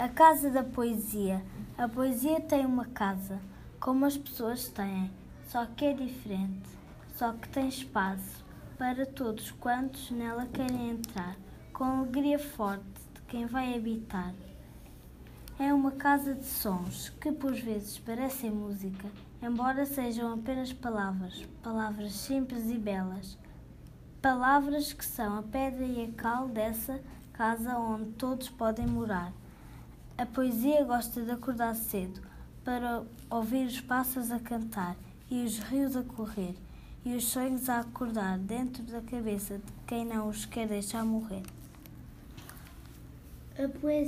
A Casa da Poesia. A poesia tem uma casa, como as pessoas têm, só que é diferente, só que tem espaço para todos quantos nela querem entrar, com alegria forte de quem vai habitar. É uma casa de sons que por vezes parecem música, embora sejam apenas palavras, palavras simples e belas. Palavras que são a pedra e a cal dessa casa onde todos podem morar. A poesia gosta de acordar cedo para ouvir os pássaros a cantar e os rios a correr e os sonhos a acordar dentro da cabeça de quem não os quer deixar morrer. A poesia